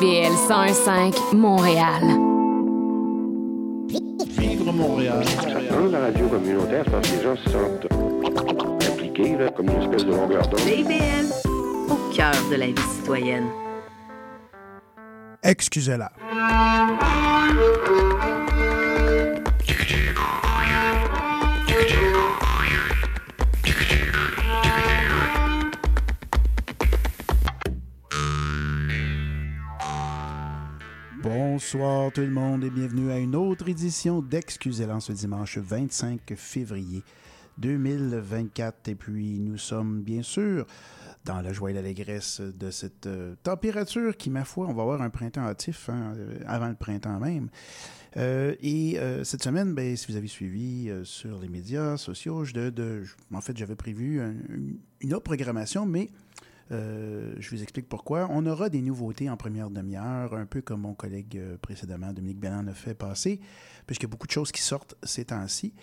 CIBL 101.5 Montréal. Vivre Montréal. Dans la radio communautaire, c'est parce que les gens se sentent impliqués, là, comme une espèce de longueur d'onde. CIBL, au cœur de la vie citoyenne. Excusez-la. Bonsoir tout le monde et bienvenue à une autre édition d'Excusez-la ce dimanche 25 février 2024. Et puis nous sommes bien sûr dans la joie et l'allégresse de cette euh, température qui, ma foi, on va avoir un printemps hâtif hein, euh, avant le printemps même. Euh, et cette semaine, ben, si vous avez suivi sur les médias sociaux, en fait, j'avais prévu un- une, une autre programmation, mais euh, je vous explique pourquoi. On aura des nouveautés en première demi-heure, un peu comme mon collègue euh, précédemment, Dominique Belland, a fait passer, puisqu'il y a beaucoup de choses qui sortent ces temps-ci.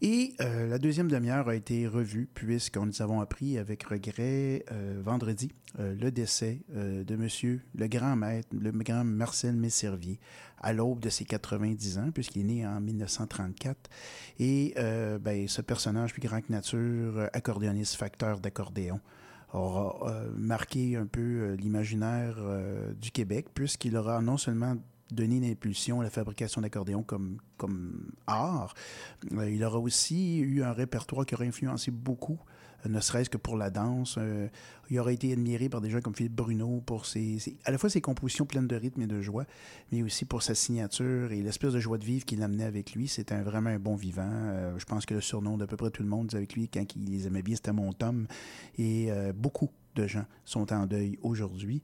Et euh, la deuxième demi-heure a été revue, puisqu'on nous avons appris avec regret vendredi le décès de monsieur le grand maître, le grand Marcel Messervier, à l'aube de ses 90 ans, puisqu'il est né en 1934. Et ben, ce personnage plus grand que nature, accordéoniste, facteur d'accordéon, aura euh, marqué un peu euh, l'imaginaire euh, du Québec, puisqu'il aura non seulement donné l'impulsion à la fabrication d'accordéons comme, comme art, il aura aussi eu un répertoire qui aura influencé beaucoup, ne serait-ce que pour la danse. Euh, il aura été admiré par des gens comme Philippe Bruno pour ses, à la fois ses compositions pleines de rythme et de joie, mais aussi pour sa signature et l'espèce de joie de vivre qu'il amenait avec lui. C'était vraiment un bon vivant. Euh, je pense que le surnom d'à peu près tout le monde avec lui, quand il les aimait bien, c'était mon Tom. Et euh, beaucoup de gens sont en deuil aujourd'hui.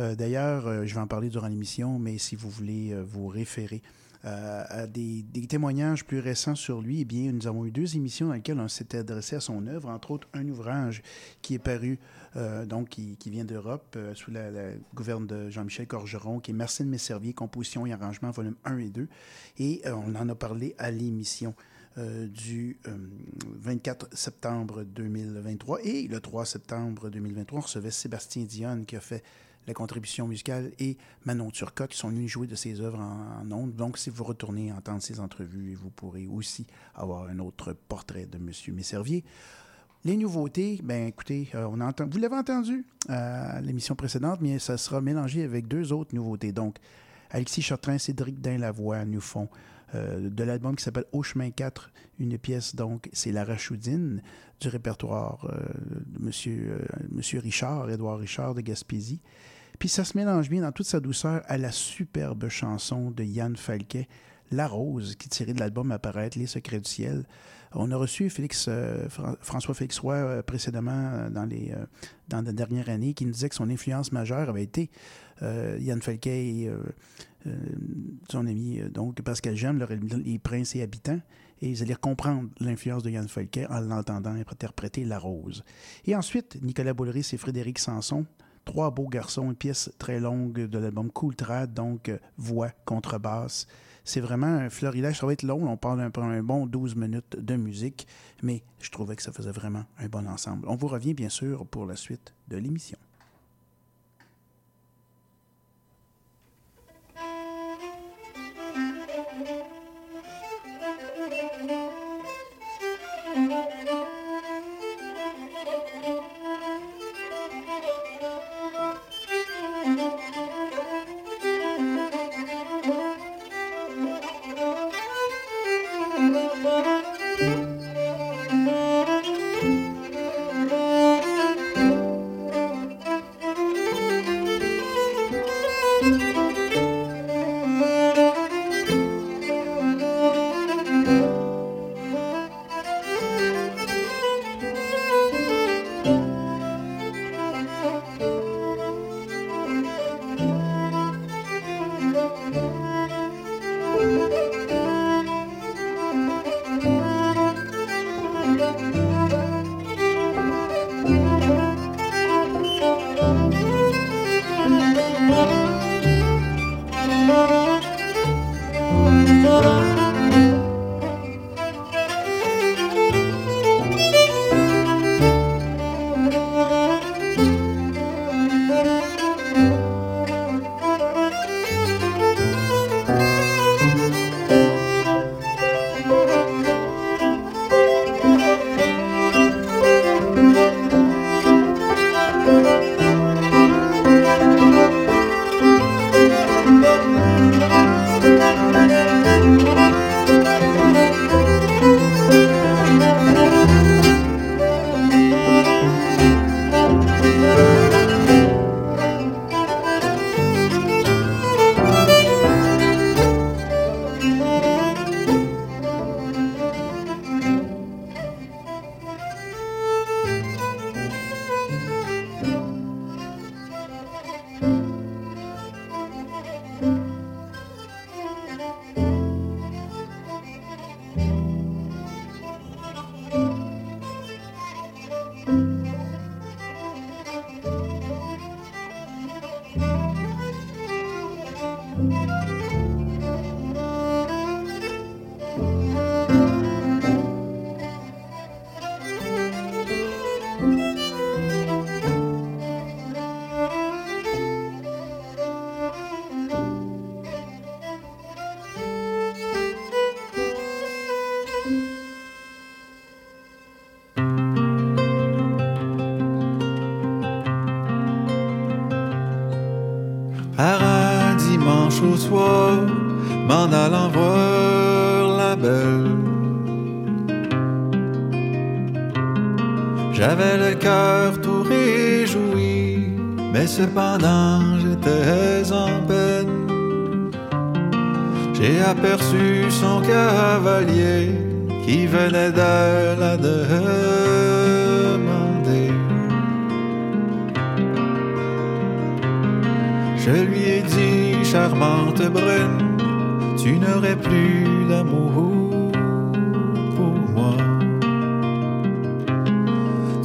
Euh, D'ailleurs, euh, je vais en parler durant l'émission, mais si vous voulez euh, vous référer euh, à des, témoignages plus récents sur lui, eh bien, nous avons eu deux émissions dans lesquelles on s'était adressé à son œuvre, entre autres un ouvrage qui est paru, euh, donc qui, qui vient d'Europe, euh, sous la, la gouverne de Jean-Michel Corgeron, qui est Marcel Messervier, composition et arrangement, volume 1 et 2. Et on en a parlé à l'émission euh, du euh, 24 septembre 2023. Et le 3 septembre 2023, on recevait Sébastien Dionne qui a fait la contribution musicale et Manon Turcotte qui sont venus jouer de ses œuvres en, ondes. Donc, si vous retournez entendre ces entrevues, vous pourrez aussi avoir un autre portrait de M. Messervier. Les nouveautés, ben écoutez, euh, on entend, vous l'avez entendu euh, à l'émission précédente, mais ça sera mélangé avec deux autres nouveautés. Donc, Alexis Chartrain, Cédric Dain-Lavoie nous font euh, de l'album qui s'appelle Au chemin 4, une pièce, donc, c'est La Rachoudine du répertoire euh, de monsieur, euh, monsieur Richard, Édouard Richard de Gaspésie. Puis ça se mélange bien dans toute sa douceur à la superbe chanson de Yann Falquet, La Rose, qui tirée de l'album Apparaître, Les Secrets du Ciel. On a reçu Félix, Fran- François Félix Roy précédemment dans, les, euh, dans la dernière année qui nous disait que son influence majeure avait été Yann Falquet et son ami euh, donc Pascal Jeanne, leur- les princes et habitants. Et vous allez comprendre l'influence de Yann Falquet en l'entendant interpréter La Rose. Et ensuite, Nicolas Boulris et Frédéric Sanson, trois beaux garçons, une pièce très longue de l'album Cool Trad, donc euh, voix, contrebasse. C'est vraiment un florilège. Ça va être long, on parle un bon 12 minutes de musique, mais je trouvais que ça faisait vraiment un bon ensemble. On vous revient bien sûr pour la suite de l'émission. Au soir, m'en allant voir la belle. J'avais le cœur tout réjoui, mais cependant j'étais en peine. J'ai aperçu son cavalier qui venait de la demander. Je lui charmante brune, tu n'aurais plus d'amour pour moi.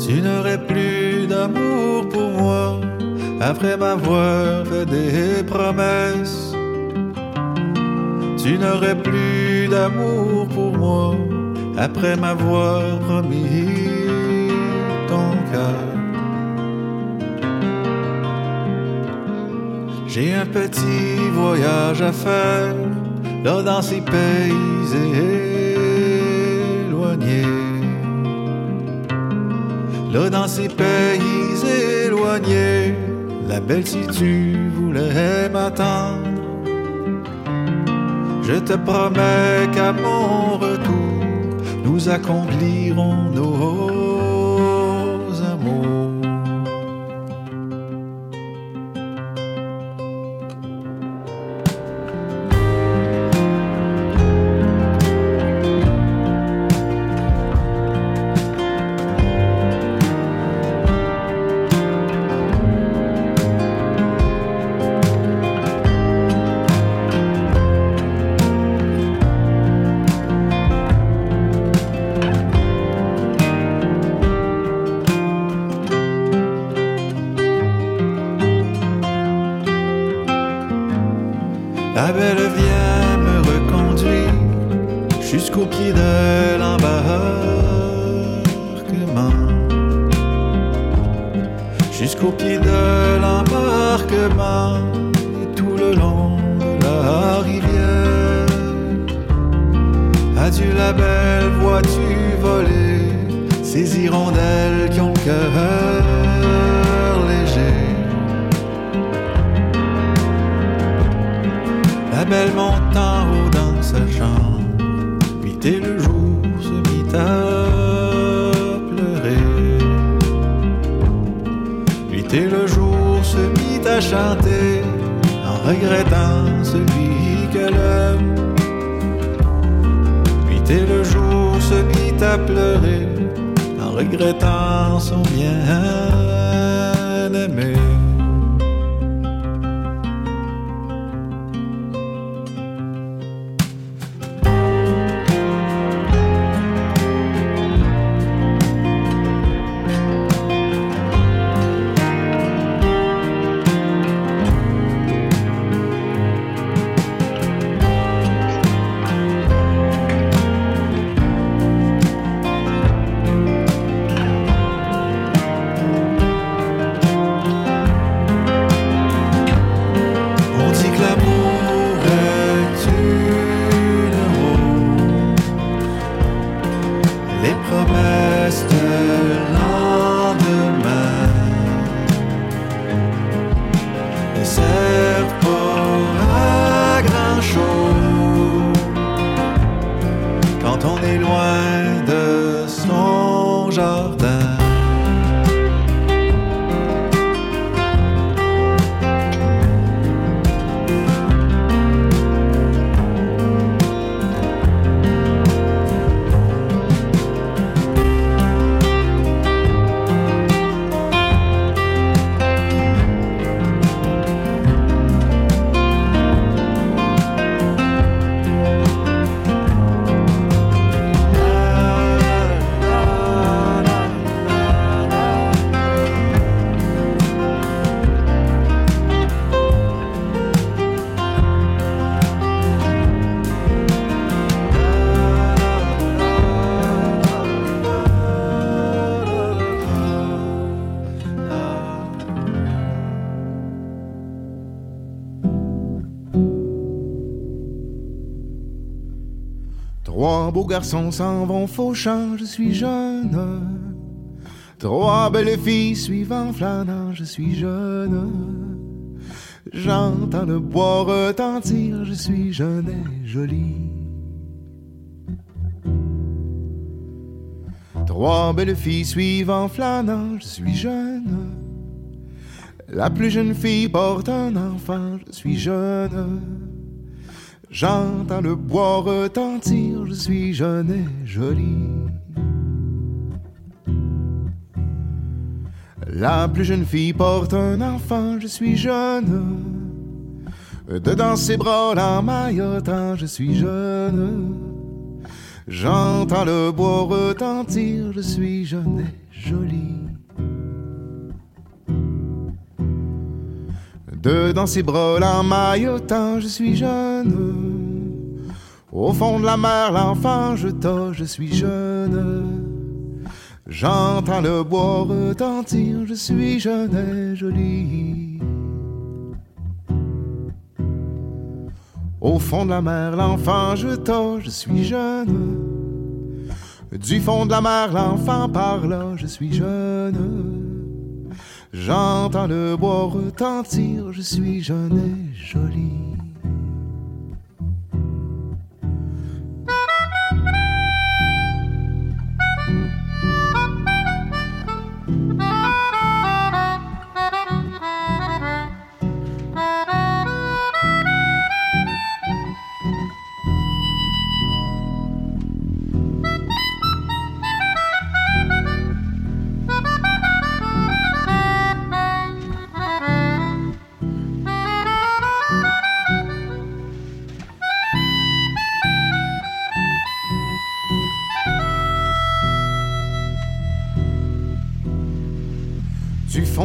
Tu n'aurais plus d'amour pour moi après m'avoir fait des promesses. Tu n'aurais plus d'amour pour moi après m'avoir promis ton cœur. J'ai un petit voyage à faire là dans ces pays éloignés. Là dans ces pays éloignés, la belle si tu voulais m'attendre. Je te promets qu'à mon retour, nous accomplirons nos garçons s'en vont fauchant, je suis jeune. Trois belles filles suivant flânant, je suis jeune. J'entends le bois retentir, je suis jeune et jolie. Trois belles filles suivent en flânant, je suis jeune. La plus jeune fille porte un enfant, je suis jeune. J'entends le bois retentir, suis jeune et jolie. La plus jeune fille porte un enfant, je suis jeune. Dedans ses bras, la maillotant, je suis jeune. J'entends le bois retentir, je suis jeune et jolie. Dedans ses bras, la maillotant, je suis jeune. Au fond de la mer, l'enfant je tâche, je suis jeune. J'entends le bois retentir, je suis jeune et jolie. Au fond de la mer, l'enfant je tâche, je suis jeune. Du fond de la mer, l'enfant parle, je suis jeune. J'entends le bois retentir, je suis jeune et jolie.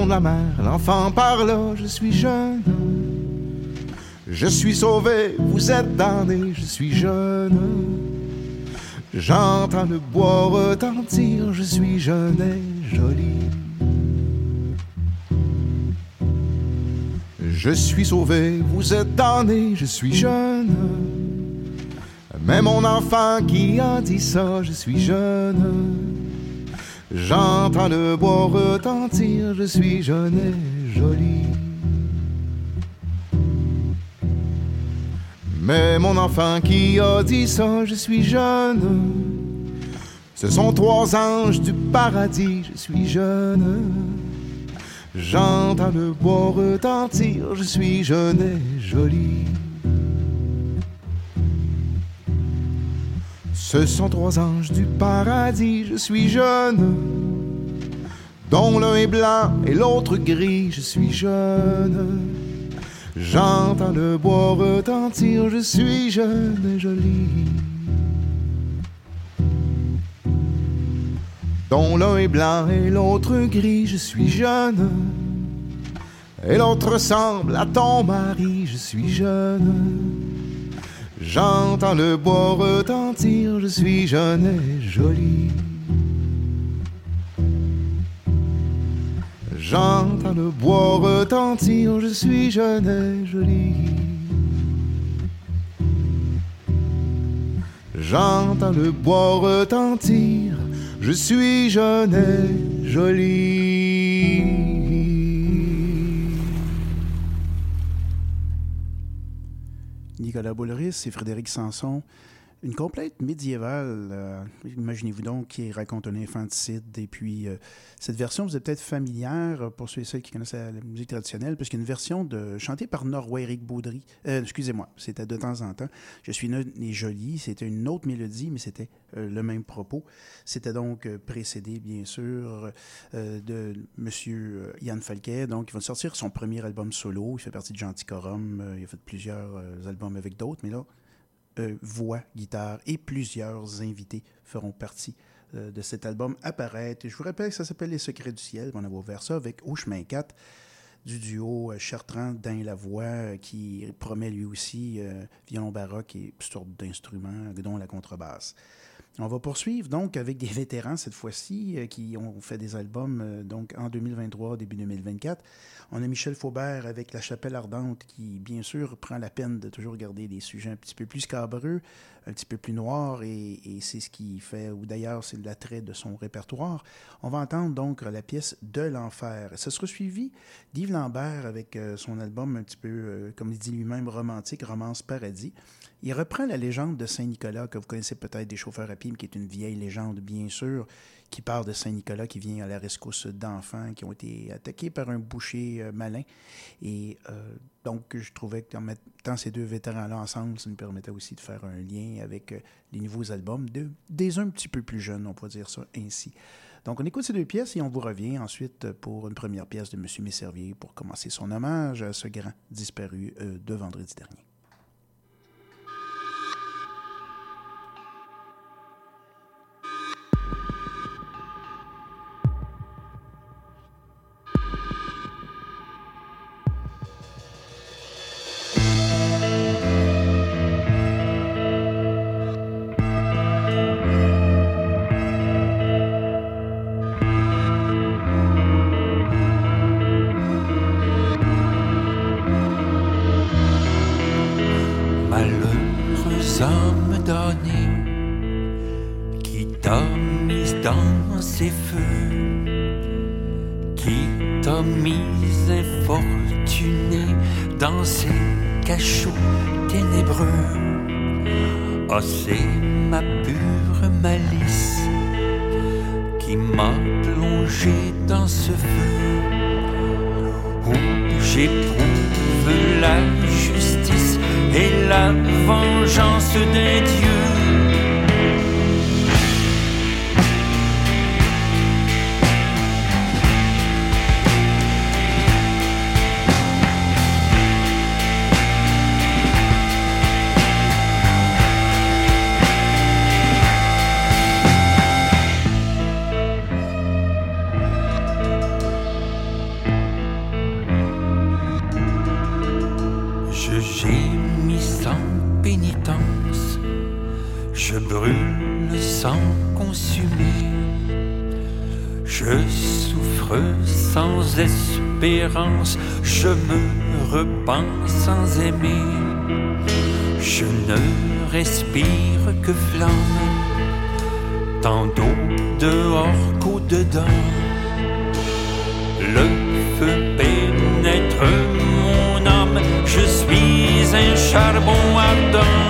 La mer, l'enfant parle, je suis jeune. Je suis sauvé, vous êtes damné, je suis jeune. J'entends le bois retentir, je suis jeune et jolie. Je suis sauvé, vous êtes damné, je suis jeune. Mais mon enfant qui a dit ça, je suis jeune. J'entends le bois retentir, je suis jeune et jolie. Mais mon enfant qui a dit ça, je suis jeune. Ce sont trois anges du paradis, je suis jeune. J'entends le bois retentir, je suis jeune et jolie. Ce sont trois anges du paradis, je suis jeune. Dont l'un est blanc et l'autre gris, je suis jeune. J'entends le bois retentir, je suis jeune et jolie. Dont l'un est blanc et l'autre gris, je suis jeune. Et l'autre ressemble à ton mari, je suis jeune. J'entends le bois retentir, je suis jeune et jolie. J'entends le bois retentir, je suis jeune et jolie. J'entends le bois retentir, je suis jeune et jolie. Nicolas Boulris et Frédéric Sanson. Une complète médiévale, euh, imaginez-vous donc, qui raconte un infanticide. Et puis, euh, cette version vous est peut-être familière pour ceux et celles qui connaissent la, musique traditionnelle, parce y a une version de, chantée par Norway Eric Baudry. Euh, excusez-moi, c'était de temps en temps. Je suis né et jolie. C'était une autre mélodie, mais c'était euh, le même propos. C'était donc euh, précédé, bien sûr, euh, de M. Yann Falquet. Donc, il va sortir son premier album solo. Il fait partie de Genticorum. il a fait plusieurs albums avec d'autres, mais là, euh, voix, guitare et plusieurs invités feront partie euh, de cet album apparaître. Je vous rappelle que ça s'appelle Les Secrets du Ciel. On a ouvert ça avec Au chemin 4 du duo euh, Chartrand dans la voix euh, qui promet lui aussi violon baroque et sortes d'instruments, dont la contrebasse. On va poursuivre donc avec des vétérans cette fois-ci euh, qui ont fait des albums euh, donc en 2023, début 2024. On a Michel Faubert avec La Chapelle Ardente qui, bien sûr, prend la peine de toujours garder des sujets un petit peu plus scabreux, un petit peu plus noirs et, c'est ce qui fait, ou d'ailleurs c'est l'attrait de son répertoire. On va entendre donc la pièce De l'Enfer. Ce sera suivi d'Yves Lambert avec euh, son album un petit peu, euh, comme il dit lui-même, romantique, Romance Paradis. Il reprend la légende de Saint-Nicolas, que vous connaissez peut-être des chauffeurs à pied, qui est une vieille légende, bien sûr, qui part de Saint-Nicolas, qui vient à la rescousse d'enfants qui ont été attaqués par un boucher euh, malin. Et euh, donc, je trouvais qu'en mettant ces deux vétérans-là ensemble, ça nous permettait aussi de faire un lien avec euh, les nouveaux albums de, des un petit peu plus jeunes, on peut dire ça ainsi. Donc, on écoute ces deux pièces et on vous revient ensuite pour une première pièce de M. Messervier pour commencer son hommage à ce grand disparu de vendredi dernier. T'a mis dans ses feux, qui t'a mis infortuné dans ses cachots ténébreux. Oh, c'est ma pure malice qui m'a plongé dans ce feu où j'éprouve la justice et la vengeance des dieux. Je me repens sans aimer, je ne respire que flamme, tant d'eau dehors qu'au-dedans. Le feu pénètre mon âme, je suis un charbon ardent.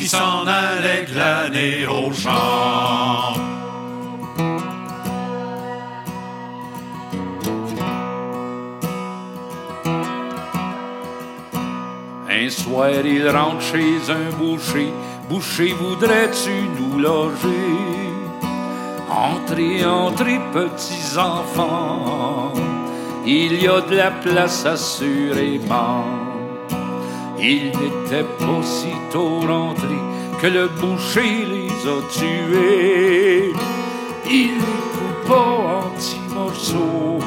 Qui s'en allaient glaner au champ. Un soir, ils rentrent chez un boucher. Boucher, voudrais-tu nous loger? Entrez, entrez, petits enfants. Il y a de la place assurément. Il n'était pas si tôt rentré que le boucher les a tués. Il les coupa en petits morceaux,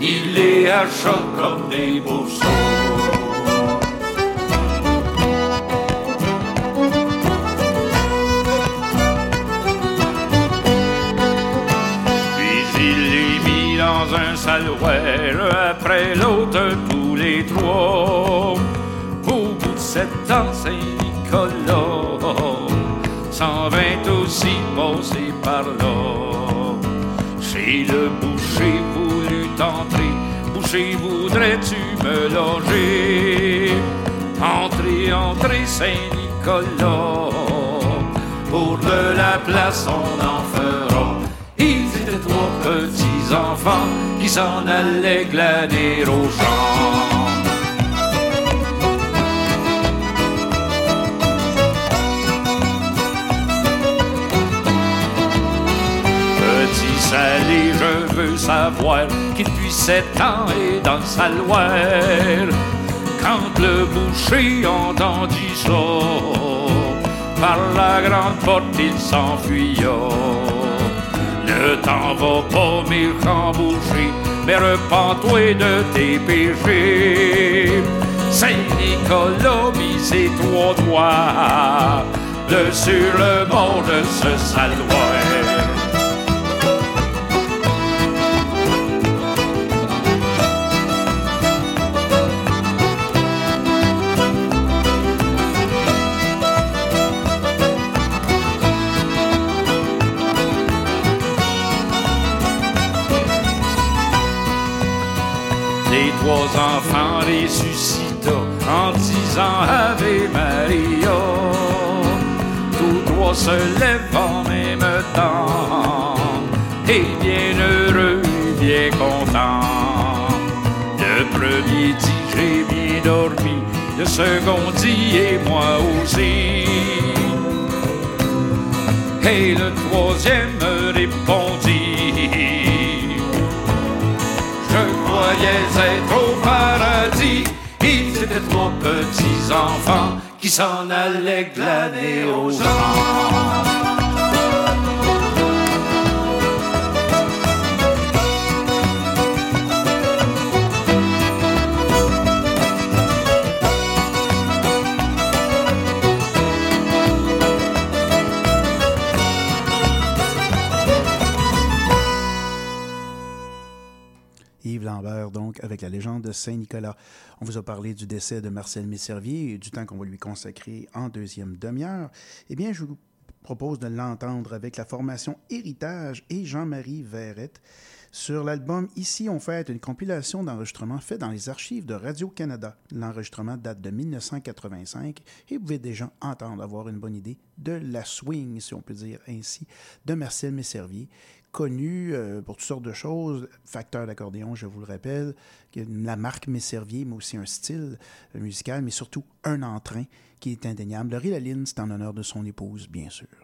il les hacha comme des bourseaux. Puis il les mit dans un salouère après l'autre tous les trois. Sept ans, Saint-Nicolas s'en vint aussi passer par là. Chez le boucher voulut entrer, boucher voudrais-tu me loger? Entrez, entrez, Saint-Nicolas, pour de la place on en fera. Ils étaient trois petits enfants qui s'en allaient glaner au champ. Salé, je veux savoir qui depuis sept ans est dans le saloir. Quand le boucher entendit ça, par la grande porte il s'enfuya. Ne t'en va pas, méchant boucher, mais repens-toi de tes péchés. Saint-Nicolas mit ses trois doigts de sur le bord de ce saloir. Trois enfants ressuscita en disant Ave Maria. Tous trois se lèvent en même temps, et bien heureux bien contents. Le premier dit j'ai bien dormi, le second dit et moi aussi. Et le troisième répondit croyais être au paradis. Ils étaient trois petits enfants qui s'en allaient glaner aux champs. Avec la légende de Saint-Nicolas. On vous a parlé du décès de Marcel Messervier et du temps qu'on va lui consacrer en deuxième demi-heure. Eh bien, je vous propose de l'entendre avec la formation Héritage et Jean-Marie Verrette. Sur l'album Ici, on fait une compilation d'enregistrements faits dans les archives de Radio-Canada. L'enregistrement date de 1985 et vous pouvez déjà entendre, avoir une bonne idée de la swing, si on peut dire ainsi, de Marcel Messervier, connu euh, pour toutes sortes de choses, facteur d'accordéon, je vous le rappelle, la marque Messervier, mais aussi un style euh, musical, mais surtout un entrain qui est indéniable. Laurie Laline, c'est en honneur de son épouse, bien sûr.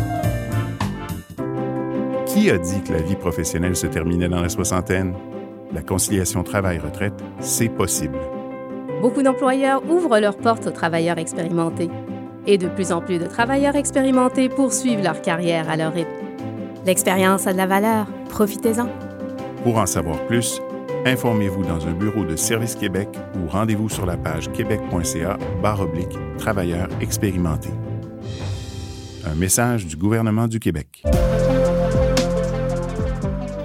Qui a dit que la vie professionnelle se terminait dans la soixantaine? La conciliation travail-retraite, c'est possible. Beaucoup d'employeurs ouvrent leurs portes aux travailleurs expérimentés. Et de plus en plus de travailleurs expérimentés poursuivent leur carrière à leur rythme. L'expérience a de la valeur. Profitez-en. Pour en savoir plus, informez-vous dans un bureau de Service Québec ou rendez-vous sur la page québec.ca oblique travailleurs expérimentés. Un message du gouvernement du Québec.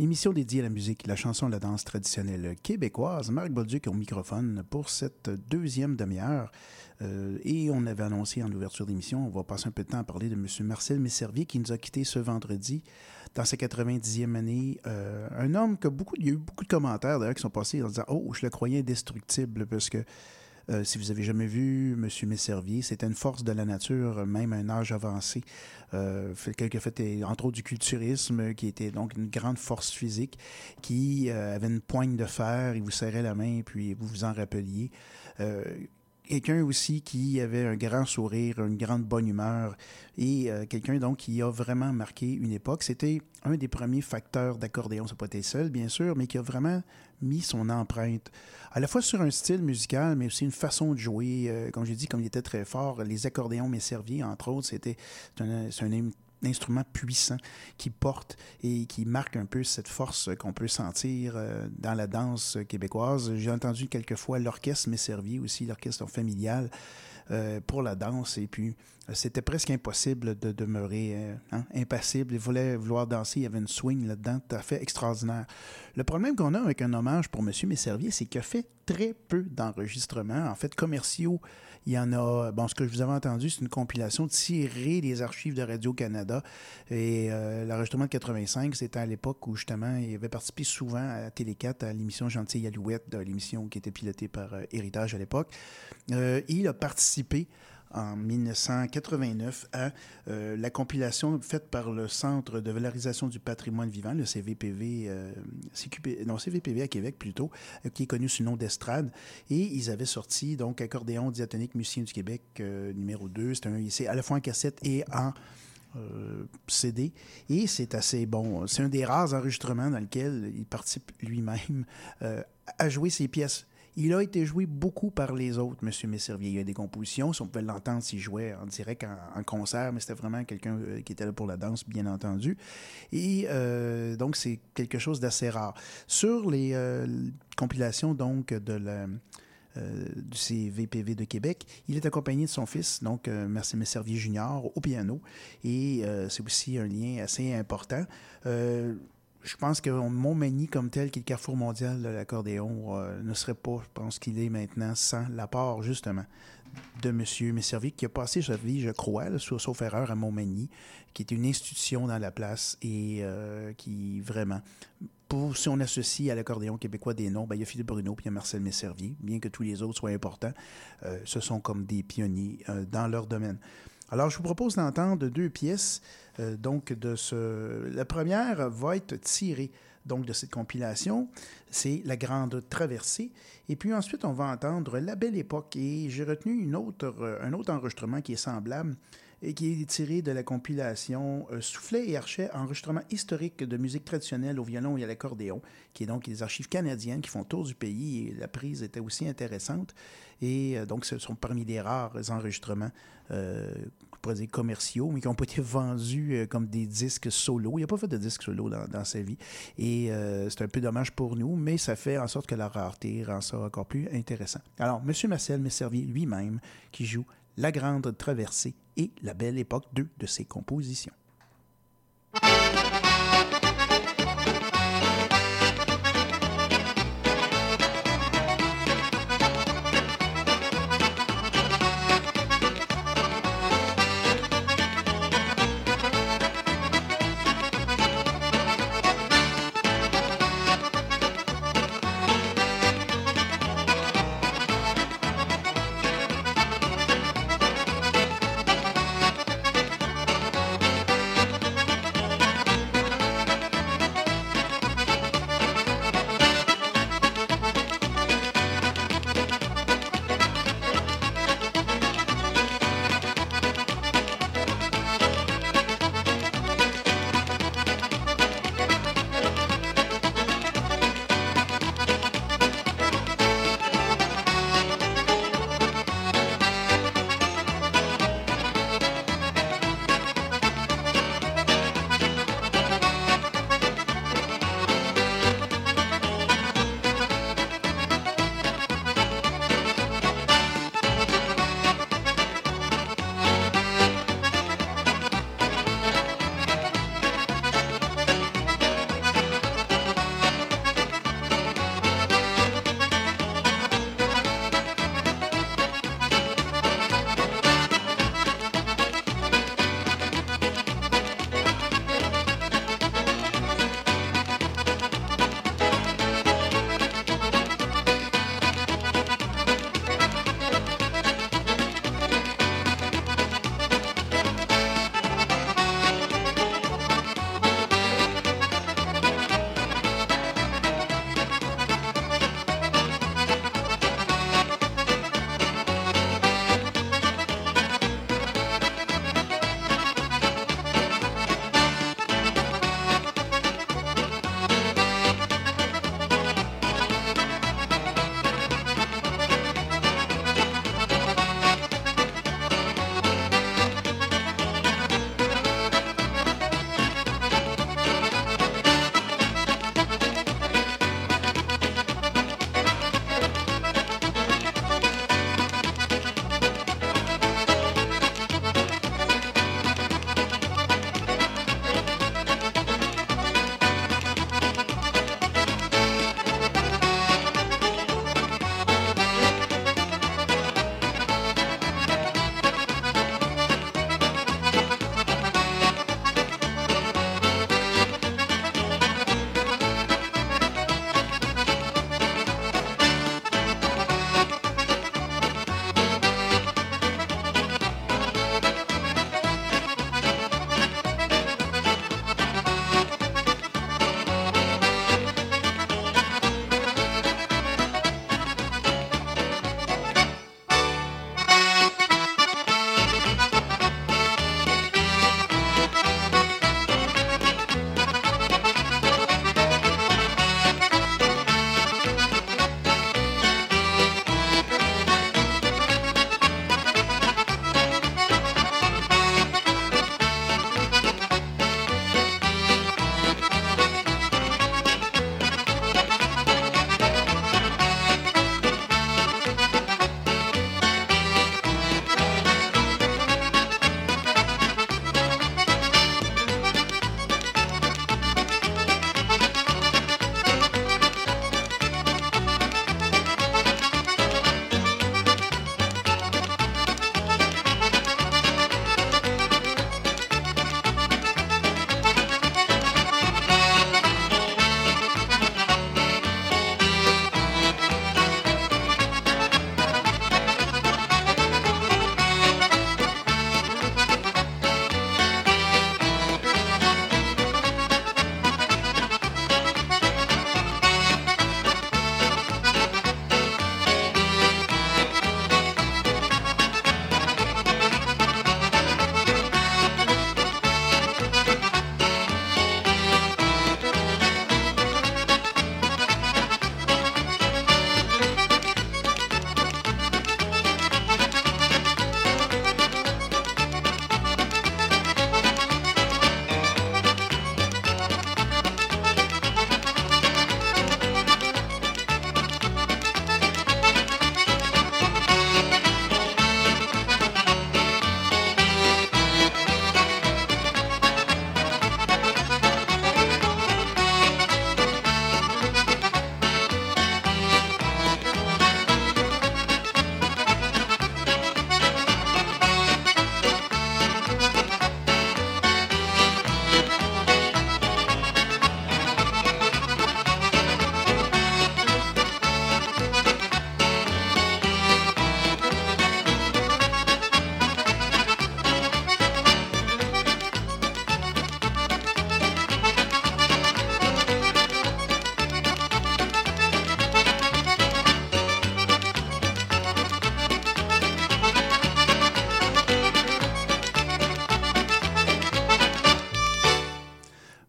Émission dédiée à la musique, la chanson, la danse traditionnelle québécoise. Marc Bolduc au microphone pour cette deuxième demi-heure. Euh, et on avait annoncé en ouverture d'émission, on va passer un peu de temps à parler de M. Marcel Messervier qui nous a quittés ce vendredi dans sa 90e année. Euh, un homme que beaucoup, il y a eu beaucoup de commentaires d'ailleurs qui sont passés en disant Oh, je le croyais indestructible parce que euh, si vous avez jamais vu M. Messervier, c'était une force de la nature, même à un âge avancé. Euh, quelqu'un fait entre autres du culturisme, qui était donc une grande force physique, qui euh, avait une poigne de fer, il vous serrait la main, puis vous vous en rappeliez. Euh, quelqu'un aussi qui avait un grand sourire, une grande bonne humeur et quelqu'un donc qui a vraiment marqué une époque. C'était un des premiers facteurs d'accordéon. Ça n'a pas été seul, bien sûr, mais qui a vraiment mis son empreinte à la fois sur un style musical, mais aussi une façon de jouer. Euh, comme j'ai dit, comme il était très fort, les accordéons Messervier, entre autres, c'était un, un, instrument puissant qui porte et qui marque un peu cette force qu'on peut sentir euh, dans la danse québécoise. J'ai entendu quelquefois l'orchestre Messervier aussi, l'orchestre familial. Euh, pour la danse. Et puis, euh, c'était presque impossible de demeurer hein, impassible. Il voulait vouloir danser. Il y avait une swing là-dedans tout à fait extraordinaire. Le problème qu'on a avec un hommage pour M. Messervier, c'est qu'il a fait très peu d'enregistrements, en fait, commerciaux. Il y en a, bon, ce que je vous avais entendu, c'est une compilation tirée des archives de Radio-Canada. Et l'enregistrement de 85, c'était à l'époque où, justement, il avait participé souvent à Télé 4, à l'émission Gentille Alouette, l'émission qui était pilotée par Héritage à l'époque. il a participé en 1989 à euh, la compilation faite par le Centre de valorisation du patrimoine vivant, le CVPV, euh, non, CVPV à Québec plutôt, euh, qui est connu sous le nom d'Estrade. Et ils avaient sorti donc Accordéon diatonique musicien du Québec numéro 2. C'est à la fois en cassette et en CD. Et c'est assez bon. C'est un des rares enregistrements dans lequel il participe lui-même à jouer ses pièces il a été joué beaucoup par les autres, M. Messervier. Il y a des compositions, si on pouvait l'entendre s'il jouait en direct en, concert, mais c'était vraiment quelqu'un euh, qui était là pour la danse, bien entendu. Et euh, donc, c'est quelque chose d'assez rare. Sur les euh, compilations, donc, de la du CVPV de Québec. Il est accompagné de son fils, donc Merci Messervier Junior, au piano. Et c'est aussi un lien assez important je pense que Montmagny, comme tel, qui est le carrefour mondial de l'accordéon, euh, ne serait pas, je pense qu'il est maintenant, sans l'apport, justement, de M. Messervy, qui a passé sa vie, je crois, sauf erreur, à Montmagny, qui est une institution dans la place et euh, qui, vraiment, pour, si on associe à l'accordéon québécois des noms, ben, il y a Philippe Bruno puis il y a Marcel Messervier, bien que tous les autres soient importants, euh, ce sont comme des pionniers dans leur domaine. Alors, je vous propose d'entendre deux pièces. Euh, donc, de ce... la première va être tirée donc de cette compilation. C'est La Grande Traversée. Et puis ensuite, on va entendre La Belle Époque. Et j'ai retenu une autre, euh, un autre enregistrement qui est semblable et qui est tiré de la compilation euh, Soufflet et Archet, enregistrement historique de musique traditionnelle au violon et à l'accordéon, qui est donc les archives canadiennes qui font tour du pays et la prise était aussi intéressante. Et donc, ce sont parmi les rares enregistrements pourrait dire commerciaux, mais qui n'ont pas été vendus euh, comme des disques solo. Il n'a pas fait de disques solo dans, sa vie. Et euh, c'est un peu dommage pour nous, mais ça fait en sorte que la rareté rend ça encore plus intéressant. Alors, M. Marcel m'est servi lui-même qui joue La Grande Traversée et La Belle Époque, deux de ses compositions.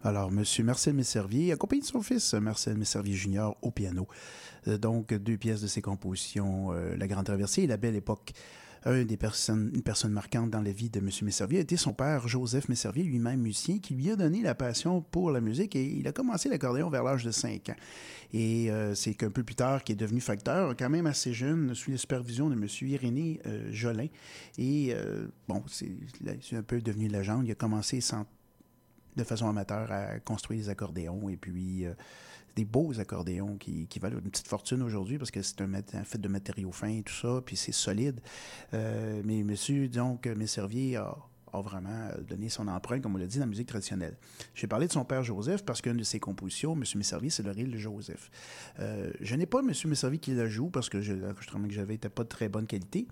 Alors, Monsieur Marcel Messervier, accompagné de son fils Marcel Messervier Junior au piano. Euh, donc, deux pièces de ses compositions, euh, La Grande Traversée et La Belle Époque. Un des personnes, une personne marquante dans la vie de M. Messervier été son père, Joseph Messervier, lui-même musicien, qui lui a donné la passion pour la musique et il a commencé l'accordéon vers l'âge de 5 ans. Et euh, c'est qu'un peu plus tard qu'il est devenu facteur, quand même assez jeune, sous la supervision de M. Irénée euh, Jolin. Et bon, c'est c'est un peu devenu légende. Il a commencé sans, de façon amateur à construire des accordéons et puis euh, des beaux accordéons qui, valent une petite fortune aujourd'hui parce que c'est un, fait de matériaux fins et tout ça, puis c'est solide. Euh, mais monsieur, donc, Messervier a, a vraiment donné son empreinte, comme on l'a dit, dans la musique traditionnelle. J'ai parlé de son père Joseph parce qu'une de ses compositions, M. Messervier, c'est le de Joseph. Euh, je n'ai pas M. Messervier qui la joue parce que je- l'enregistrement que j'avais n'était pas de très bonne qualité,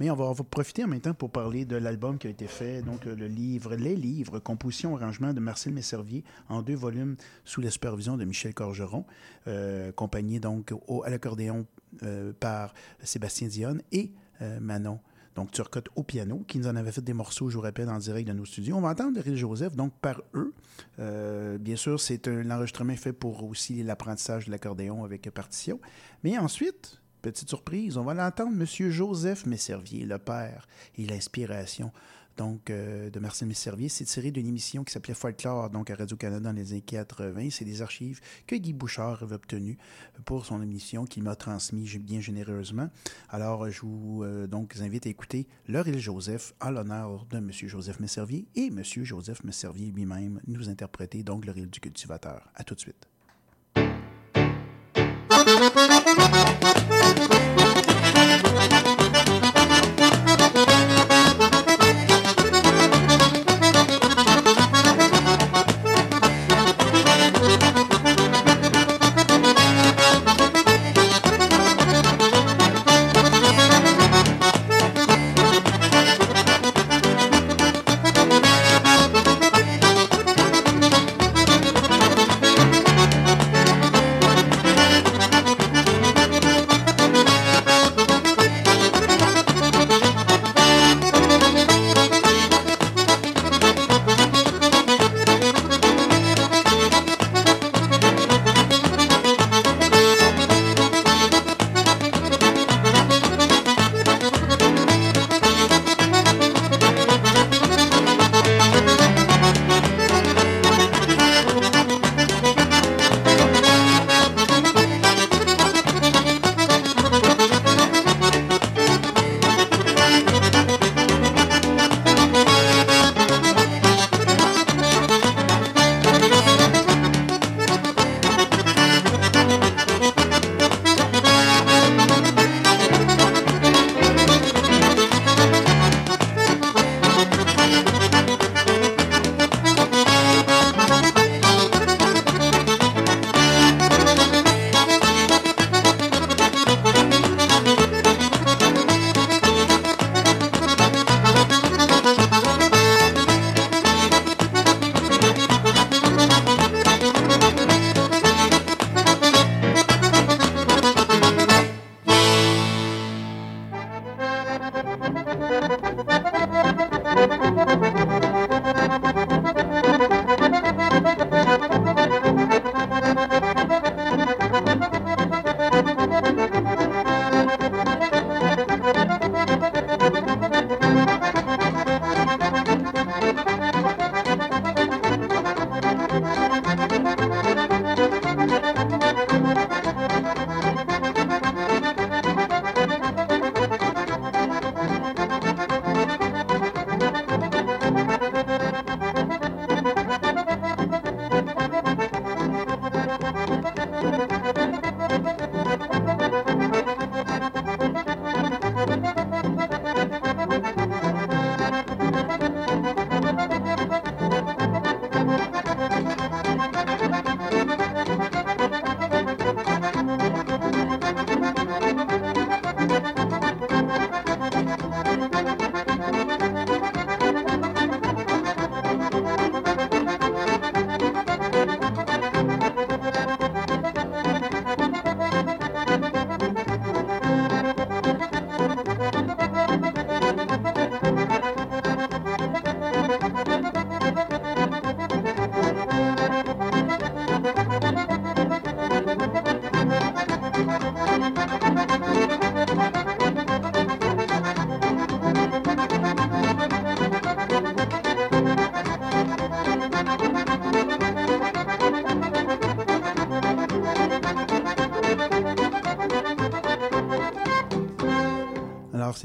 mais on va, on profiter en même temps pour parler de l'album qui a été fait, donc euh, le livre, les livres, composition, arrangement de Marcel Messervier en deux volumes sous la supervision de Michel Corgeron, euh, accompagné donc au- à l'accordéon euh, par Sébastien Dionne et euh, Manon. Donc, Turcotte au piano, qui nous en avait fait des morceaux, je vous rappelle, en direct de nos studios. On va entendre Rille Joseph, donc par eux. Euh, bien sûr, c'est un enregistrement fait pour aussi l'apprentissage de l'accordéon avec partition. Mais ensuite, petite surprise, on va l'entendre, M. Joseph Messervier, le père et l'inspiration. Donc, euh, de Marcel Messervier, c'est tiré d'une émission qui s'appelait Folklore, donc à Radio-Canada dans les années 80. C'est des archives que Guy Bouchard avait obtenues pour son émission qu'il m'a transmis bien généreusement. Alors, je vous euh, invite à écouter Leur île Joseph en l'honneur de M. Joseph Messervier et M. Joseph Messervier lui-même nous interpréter donc Leur île du cultivateur. À tout de suite.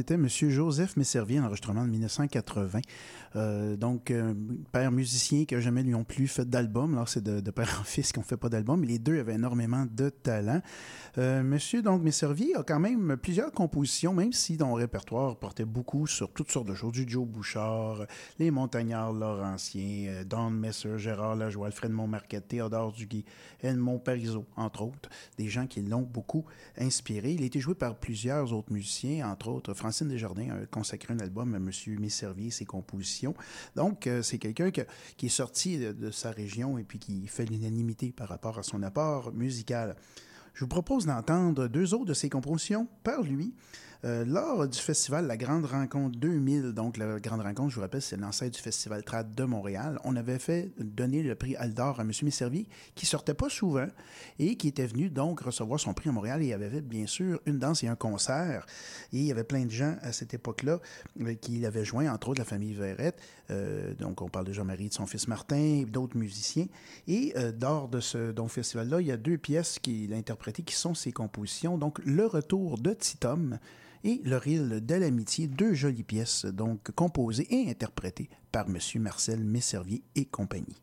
C'était M. Joseph Messervier, enregistrement de 1980. Euh, donc, euh, père musicien qui n'a jamais lui non plus fait d'album. Alors, c'est de, père en fils qu'on ne fait pas d'album, les deux avaient énormément de talent. Euh, monsieur, donc, Messervier a quand même plusieurs compositions, même si le répertoire portait beaucoup sur toutes sortes de choses, du Joe Bouchard, les Montagnards Laurentiens, Don Messer, Gérard Lajoie, Alfred Montmarquette, Théodore Duguay, Edmond Parizeau, entre autres, des gens qui l'ont beaucoup inspiré. Il a été joué par plusieurs autres musiciens, entre autres Francine Desjardins a consacré un album à M. Messervier et ses compositions. Donc, euh, c'est quelqu'un qui est sorti de, sa région et puis qui fait l'unanimité par rapport à son apport musical. Je vous propose d'entendre deux autres de ses compositions par lui. Euh, lors du festival La Grande Rencontre 2000, donc la Grande Rencontre, je vous rappelle, c'est l'ancêtre du Festival Trad de Montréal, on avait fait donner le prix Aldor à M. Messervier, qui sortait pas souvent et qui était venu donc recevoir son prix à Montréal. Et il avait fait, bien sûr, une danse et un concert. Et il y avait plein de gens à cette époque-là euh, qui l'avaient joint, entre autres la famille Verrette. Euh, donc, on parle de Jean-Marie, de son fils Martin, d'autres musiciens. Et lors de ce festival-là, il y a deux pièces qu'il a interprétées qui sont ses compositions. Donc, Le Retour de Titom, et Le Ril de l'amitié, deux jolies pièces donc composées et interprétées par M. Marcel Messervier et compagnie.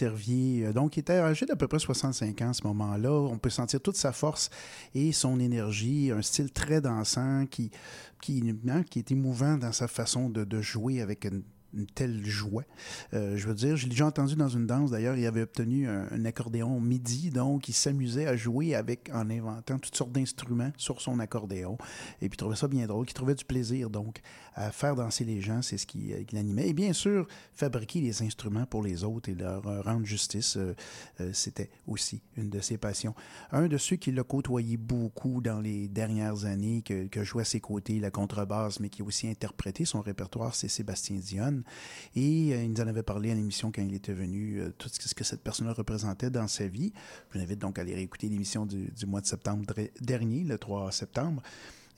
Messervier, donc il était âgé d'à peu près 65 ans à ce moment-là. On peut sentir toute sa force et son énergie, un style très dansant qui, qui, hein, est émouvant dans sa façon de jouer avec une une telle joie. Euh, je veux dire, j'ai déjà entendu dans une danse, d'ailleurs, il avait obtenu un, accordéon MIDI, donc il s'amusait à jouer avec, en inventant toutes sortes d'instruments sur son accordéon. Et puis il trouvait ça bien drôle, il trouvait du plaisir, donc, à faire danser les gens, c'est ce qui, euh, qui l'animait. Et bien sûr, fabriquer les instruments pour les autres et leur euh, rendre justice, c'était aussi une de ses passions. Un de ceux qui l'a côtoyé beaucoup dans les dernières années, que, que jouait à ses côtés la contrebasse, mais qui a aussi interprété son répertoire, c'est Sébastien Dion. Et euh, il nous en avait parlé à l'émission quand il était venu, euh, tout ce que cette personne représentait dans sa vie. Je vous invite donc à aller réécouter l'émission du, mois de septembre dernier, le 3 septembre.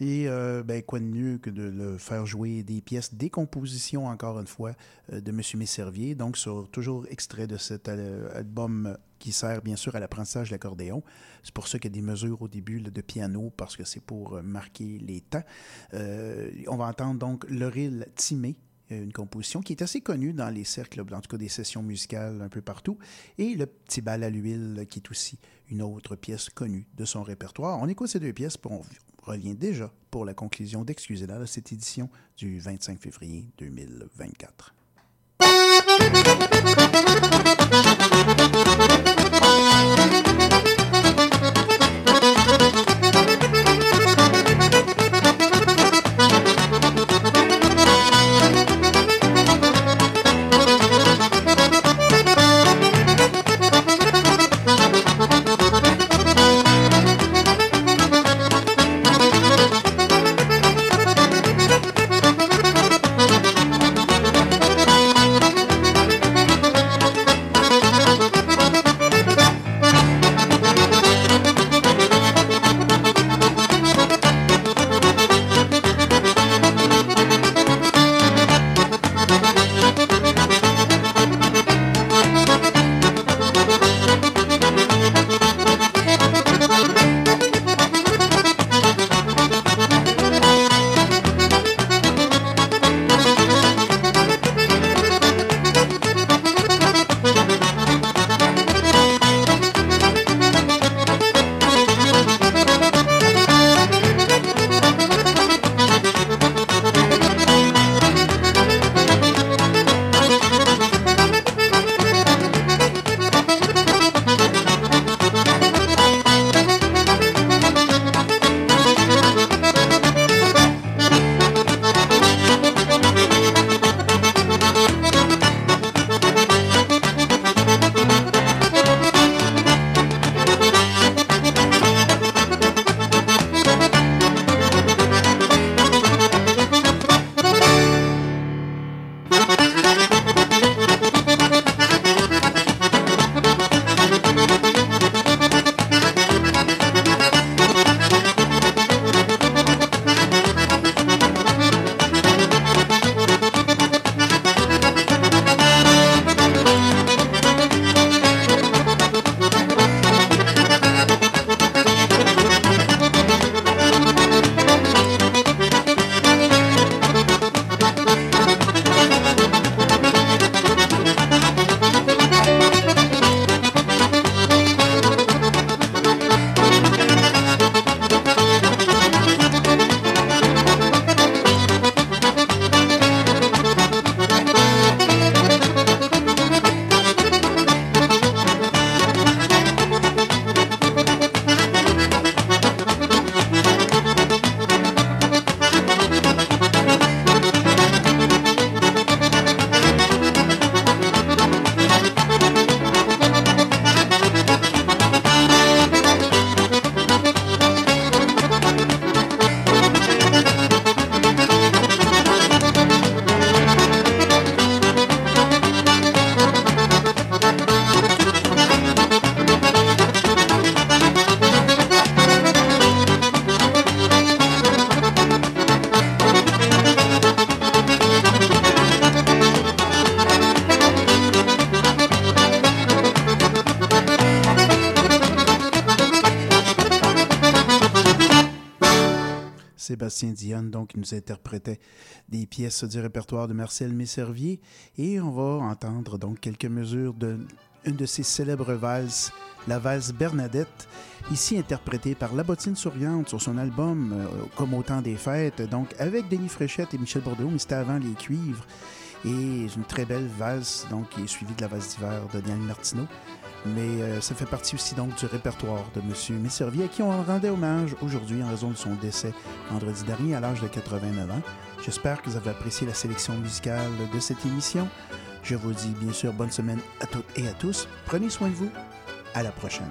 Et euh, ben, quoi de mieux que de le faire jouer des pièces, des compositions, encore une fois, de M. Messervier. Donc, sur toujours extrait de cet album qui sert bien sûr à l'apprentissage de l'accordéon. C'est pour ça qu'il y a des mesures au début de piano, parce que c'est pour marquer les temps. on va entendre donc Laurel Timé euh, une composition qui est assez connue dans les cercles, en tout cas des sessions musicales un peu partout, et le petit bal à l'huile, qui est aussi une autre pièce connue de son répertoire. On écoute ces deux pièces, puis on revient déjà pour la conclusion d'Excusez-la de cette édition du 25 février 2024. Sébastien donc, qui nous interprétait des pièces du répertoire de Marcel Messervier. Et on va entendre donc quelques mesures de une de ses célèbres valses, la valse Bernadette, ici interprétée par La Bottine Souriante sur son album euh, Comme au temps des fêtes, donc avec Denis Fréchette et Michel Bordeaux, mais c'était avant les cuivres. Et une très belle valse, donc, qui est suivie de la valse d'hiver de Daniel Martineau. Mais euh, ça fait partie aussi donc du répertoire de M. Messervier, à qui on rendait hommage aujourd'hui en raison de son décès vendredi dernier à l'âge de 89 ans. J'espère que vous avez apprécié la sélection musicale de cette émission. Je vous dis bien sûr bonne semaine à toutes et à tous. Prenez soin de vous. À la prochaine.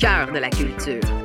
cœur de la culture.